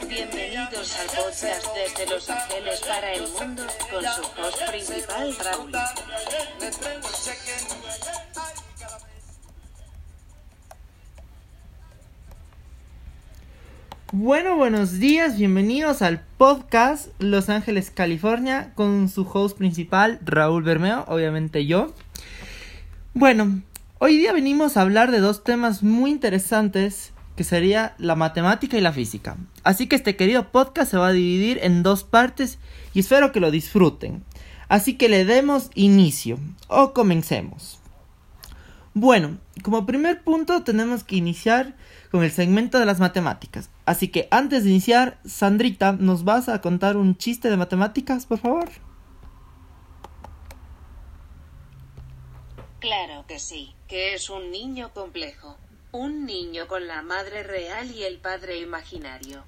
Bienvenidos al podcast desde Los Ángeles para el mundo, con su host principal Raúl. Bueno, buenos días, bienvenidos al podcast Los Ángeles, California, con su host principal Raúl Bermeo, obviamente yo. Bueno, hoy día venimos a hablar de dos temas muy interesantes que sería la matemática y la física. Así que este querido podcast se va a dividir en dos partes y espero que lo disfruten. Así que le demos inicio o comencemos. Bueno, como primer punto tenemos que iniciar con el segmento de las matemáticas. Así que antes de iniciar, Sandrita, ¿nos vas a contar un chiste de matemáticas, por favor? Claro que sí, que es un niño complejo. Un niño con la madre real y el padre imaginario.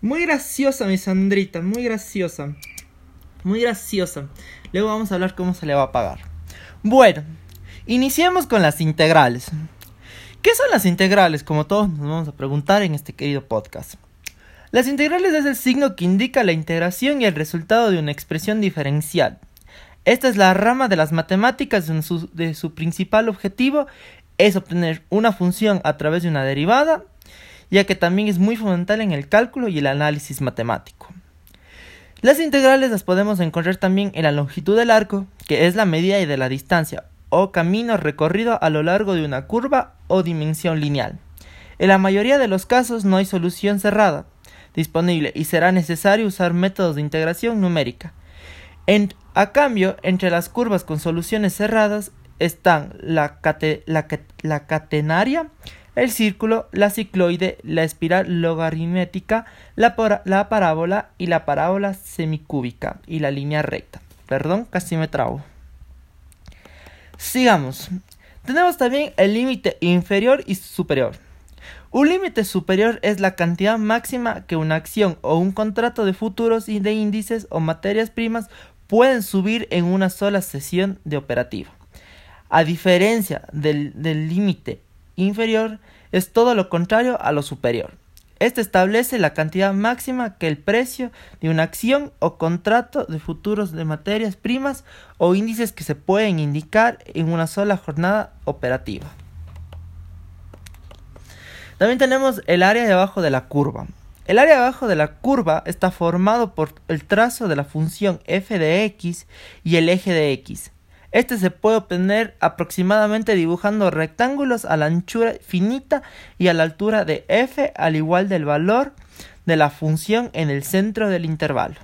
Muy graciosa, mi Sandrita, muy graciosa. Muy graciosa. Luego vamos a hablar cómo se le va a pagar. Bueno, iniciemos con las integrales. ¿Qué son las integrales? Como todos nos vamos a preguntar en este querido podcast. Las integrales es el signo que indica la integración y el resultado de una expresión diferencial. Esta es la rama de las matemáticas su, de su principal objetivo es obtener una función a través de una derivada, ya que también es muy fundamental en el cálculo y el análisis matemático. Las integrales las podemos encontrar también en la longitud del arco, que es la medida de la distancia o camino recorrido a lo largo de una curva o dimensión lineal. En la mayoría de los casos no hay solución cerrada, disponible y será necesario usar métodos de integración numérica. a cambio, entre las curvas con soluciones cerradas están la, catenaria, el círculo, la cicloide, la espiral logarítmica, la, la, parábola y la parábola semicúbica y la línea recta. Perdón, casi me trabo. Sigamos. Tenemos también el límite inferior y superior. Un límite superior es la cantidad máxima que una acción o un contrato de futuros y de índices o materias primas pueden subir en una sola sesión de operativo. A diferencia del límite inferior, es todo lo contrario a lo superior. Este establece la cantidad máxima que el precio de una acción o contrato de futuros de materias primas o índices que se pueden indicar en una sola jornada operativa. También tenemos el área de abajo de la curva. El área de abajo de la curva está formado por el trazo de la función f de x y el eje de x. Este se puede obtener aproximadamente dibujando rectángulos a la anchura finita y a la altura de f al igual del valor de la función en el centro del intervalo.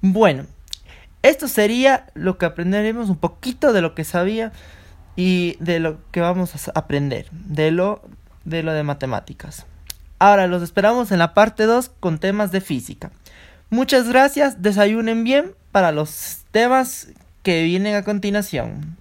Bueno, esto sería lo que aprenderemos un poquito de lo que sabía y de lo que vamos a aprender, de lo de lo de matemáticas. Ahora los esperamos en la parte 2 con temas de física. Muchas gracias, desayunen bien para los temas que vienen a continuación.